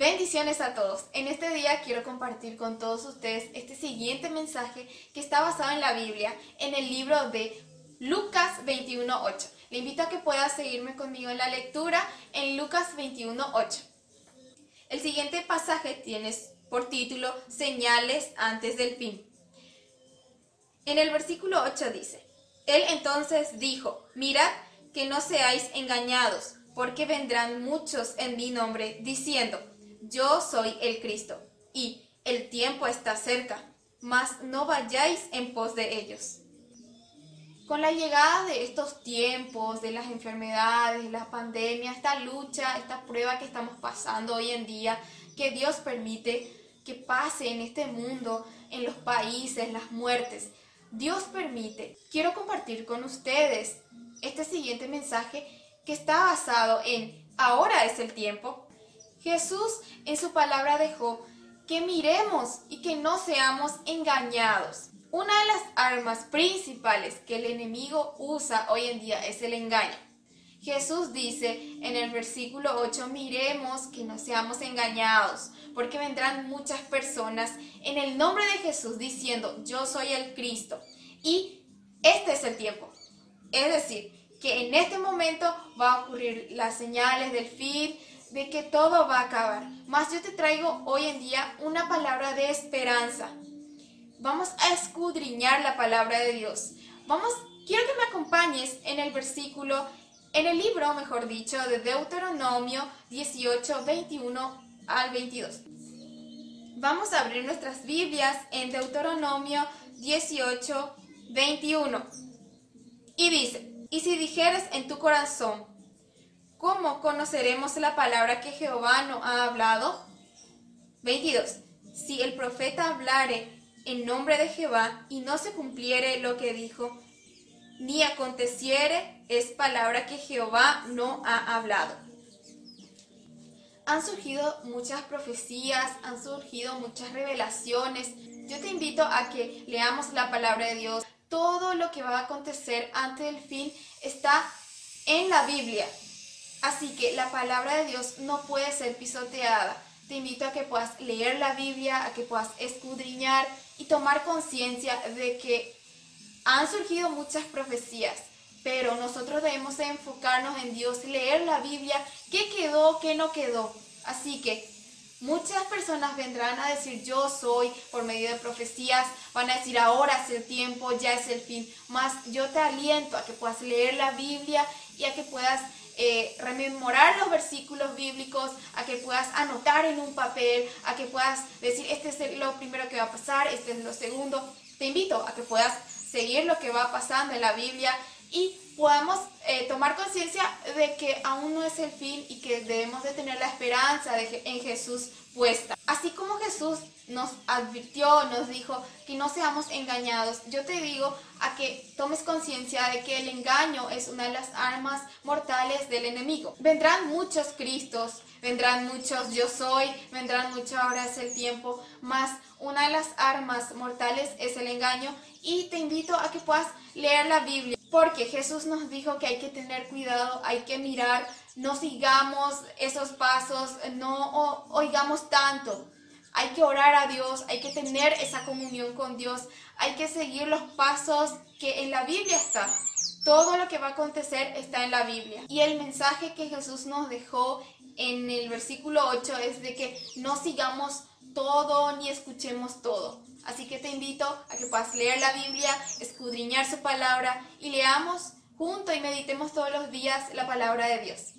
Bendiciones a todos. En este día quiero compartir con todos ustedes este siguiente mensaje que está basado en la Biblia, en el libro de Lucas 21.8. Le invito a que pueda seguirme conmigo en la lectura en Lucas 21.8. El siguiente pasaje tiene por título Señales antes del fin. En el versículo 8 dice, Él entonces dijo, mirad que no seáis engañados, porque vendrán muchos en mi nombre diciendo, yo soy el Cristo, y el tiempo está cerca, mas no vayáis en pos de ellos. Con la llegada de estos tiempos, de las enfermedades, de la pandemia, esta lucha, esta prueba que estamos pasando hoy en día, que Dios permite que pase en este mundo, en los países, las muertes, Dios permite. Quiero compartir con ustedes este siguiente mensaje que está basado en ahora es el tiempo, Jesús en su palabra dejó que miremos y que no seamos engañados. Una de las armas principales que el enemigo usa hoy en día es el engaño. Jesús dice en el versículo 8, miremos que no seamos engañados, porque vendrán muchas personas en el nombre de Jesús diciendo, yo soy el Cristo. Y este es el tiempo. Es decir, que en este momento va a ocurrir las señales del fin, de que todo va a acabar. Mas yo te traigo hoy en día una palabra de esperanza. Vamos a escudriñar la palabra de Dios. Vamos, quiero que me acompañes en el versículo, en el libro, mejor dicho, de Deuteronomio 18, 21 al 22. Vamos a abrir nuestras Biblias en Deuteronomio 18, 21. Y dice, y si dijeres en tu corazón, ¿Cómo conoceremos la palabra que Jehová no ha hablado? 22. Si el profeta hablare en nombre de Jehová y no se cumpliere lo que dijo, ni aconteciere, es palabra que Jehová no ha hablado. Han surgido muchas profecías, han surgido muchas revelaciones. Yo te invito a que leamos la palabra de Dios. Todo lo que va a acontecer antes del fin está en la Biblia. Así que la palabra de Dios no puede ser pisoteada. Te invito a que puedas leer la Biblia, a que puedas escudriñar y tomar conciencia de que han surgido muchas profecías, pero nosotros debemos enfocarnos en Dios, leer la Biblia, qué quedó, qué no quedó. Así que muchas personas vendrán a decir yo soy por medio de profecías, van a decir ahora es el tiempo, ya es el fin, más yo te aliento a que puedas leer la Biblia y a que puedas eh, rememorar los versículos bíblicos, a que puedas anotar en un papel, a que puedas decir, este es lo primero que va a pasar, este es lo segundo. Te invito a que puedas seguir lo que va pasando en la Biblia y podamos eh, tomar conciencia de que aún no es el fin y que debemos de tener la esperanza en Jesús puesta. Así como Jesús nos advirtió, nos dijo que no seamos engañados, yo te digo a que tomes conciencia de que el engaño es una de las armas mortales del enemigo. Vendrán muchos Cristos, vendrán muchos yo soy, vendrán muchos ahora es el tiempo, más una de las armas mortales es el engaño y te invito a que puedas leer la Biblia porque Jesús nos dijo que hay que tener cuidado, hay que mirar, no sigamos esos pasos, no oigamos tanto. Hay que orar a Dios, hay que tener esa comunión con Dios, hay que seguir los pasos que en la Biblia están. Todo lo que va a acontecer está en la Biblia. Y el mensaje que Jesús nos dejó en el versículo 8 es de que no sigamos todo ni escuchemos todo. Así que te invito a que puedas leer la Biblia, escudriñar su palabra y leamos junto y meditemos todos los días la palabra de Dios.